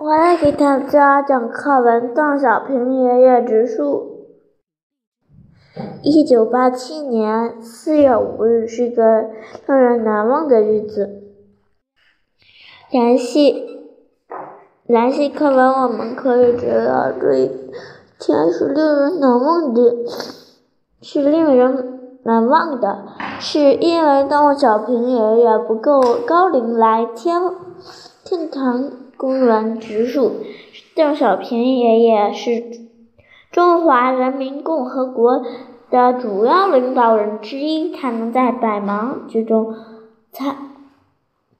我来给大家讲课文《邓小平爷爷植树》。一九八七年四月五日是个让人难忘的日子。联系联系课文，我们可以知道，这一天是令人难忘的，是令人难忘的，是因为邓小平爷爷不够高龄来天天堂。公园植树，邓小平爷爷是中华人民共和国的主要领导人之一，他能在百忙之中参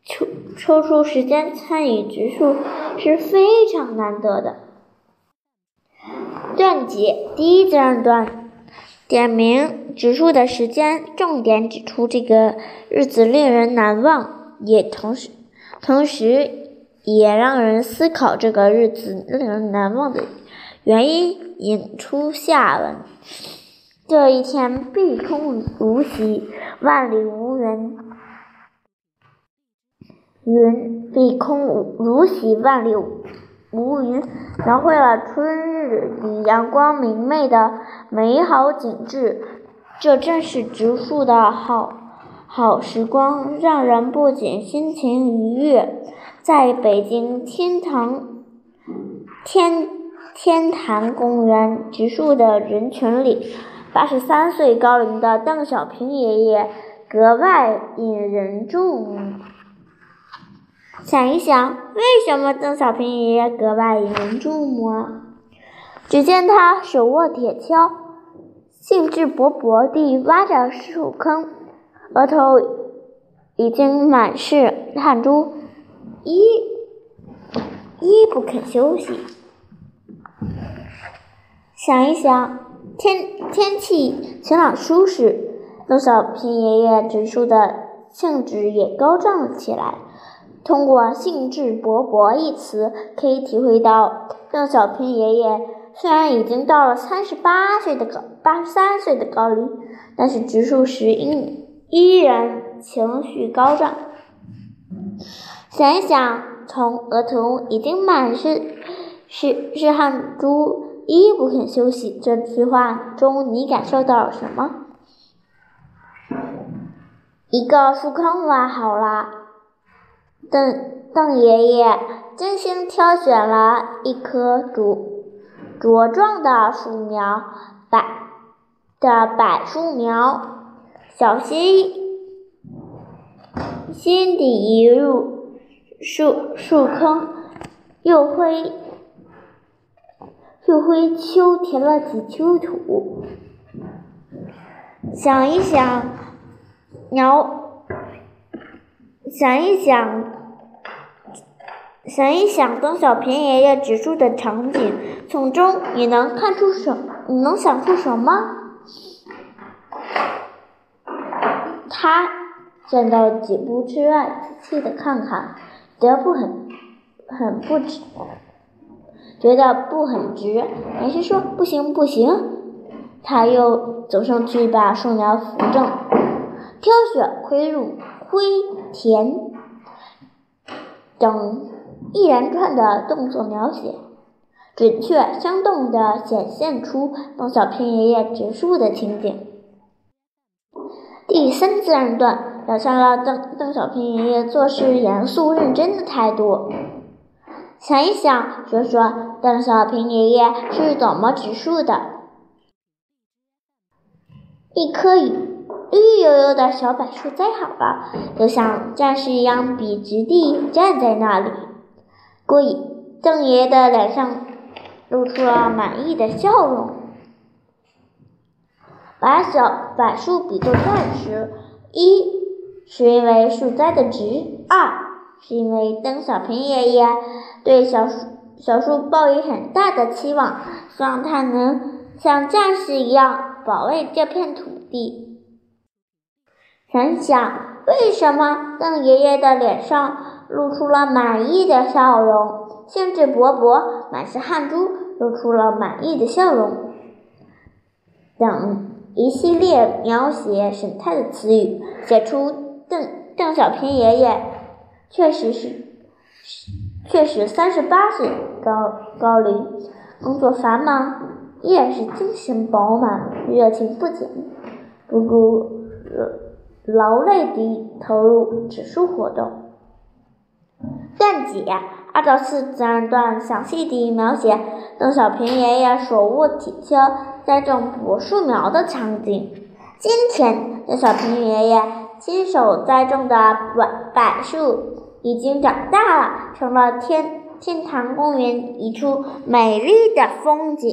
抽抽出时间参与植树是非常难得的。段解第一自然段点明植树的时间，重点指出这个日子令人难忘，也同时同时。也让人思考这个日子令人难忘的原因，引出下文。这一天，碧空如洗，万里无云。云碧空如洗，万里无云，描绘了春日里阳光明媚的美好景致。这正是植树的好好时光，让人不仅心情愉悦。在北京天堂天天坛公园植树的人群里，八十三岁高龄的邓小平爷爷格外引人注目。想一想，为什么邓小平爷爷格外引人注目？啊只见他手握铁锹，兴致勃勃地挖着树坑，额头已经满是汗珠。一一不肯休息。想一想，天天气晴朗舒适，邓小平爷爷植树的兴致也高涨了起来。通过“兴致勃勃”一词，可以体会到邓小平爷爷虽然已经到了三十八岁的高八十三岁的高龄，但是植树时依依然情绪高涨。想一想，从额头已经满是是是汗珠，一不肯休息这句话中，你感受到了什么？一个树坑挖好了，邓邓爷爷精心挑选了一棵茁茁壮的树苗，柏的柏树苗，小心心底一入。树树坑，又灰又灰秋填了几丘土。想一想，鸟，想一想，想一想，邓小平爷爷植树的场景，从中你能看出什？你能想出什么？他站到几步之外，仔细的看看。觉得不很很不直，觉得不很直，还是说不行不行？他又走上去把树苗扶正，挑选灰入灰田等一连串的动作描写，准确生动地显现出邓小平爷爷植树的情景。第三自然段。表现了邓邓小平爷爷做事严肃认真的态度。想一想，说说邓小平爷爷是怎么植树的？一棵绿油油的小柏树栽好了，就像战士一样笔直地站在那里。过，邓爷爷的脸上露出了满意的笑容。把小柏树比作战士，一。是因为树栽的直，二是因为邓小平爷爷对小树小树抱以很大的期望，希望他能像战士一样保卫这片土地。想想，为什么邓爷爷的脸上露出了满意的笑容，兴致勃勃，满是汗珠，露出了满意的笑容，等一系列描写神态的词语，写出。邓邓小平爷爷确实是确实三十八岁高高龄，工作繁忙，依然是精神饱满，热情不减，不顾劳累地投入植树活动。段几二到四自然段详细地描写邓小平爷爷手握铁锹栽种柏树苗的场景。今天，邓小平爷爷亲手栽种的柏柏树已经长大了，成了天天坛公园一处美丽的风景。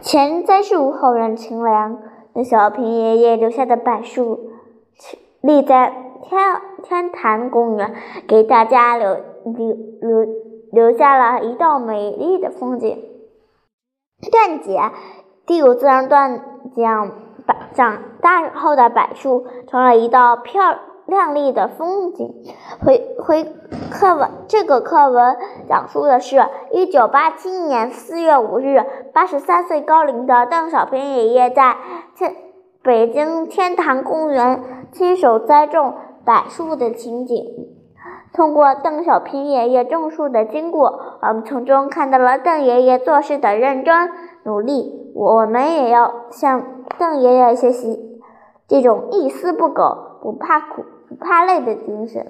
前栽树，后人乘凉。邓小平爷爷留下的柏树立在。天天坛公园给大家留留留留下了一道美丽的风景。段节第五自然段讲百长大后的柏树成了一道漂亮丽的风景。回回课文，这个课文讲述的是一九八七年四月五日，八十三岁高龄的邓小平爷爷在天北京天坛公园亲手栽种。柏树的情景，通过邓小平爷爷种树的经过，我们从中看到了邓爷爷做事的认真努力。我们也要向邓爷爷学习这种一丝不苟、不怕苦、不怕累的精神。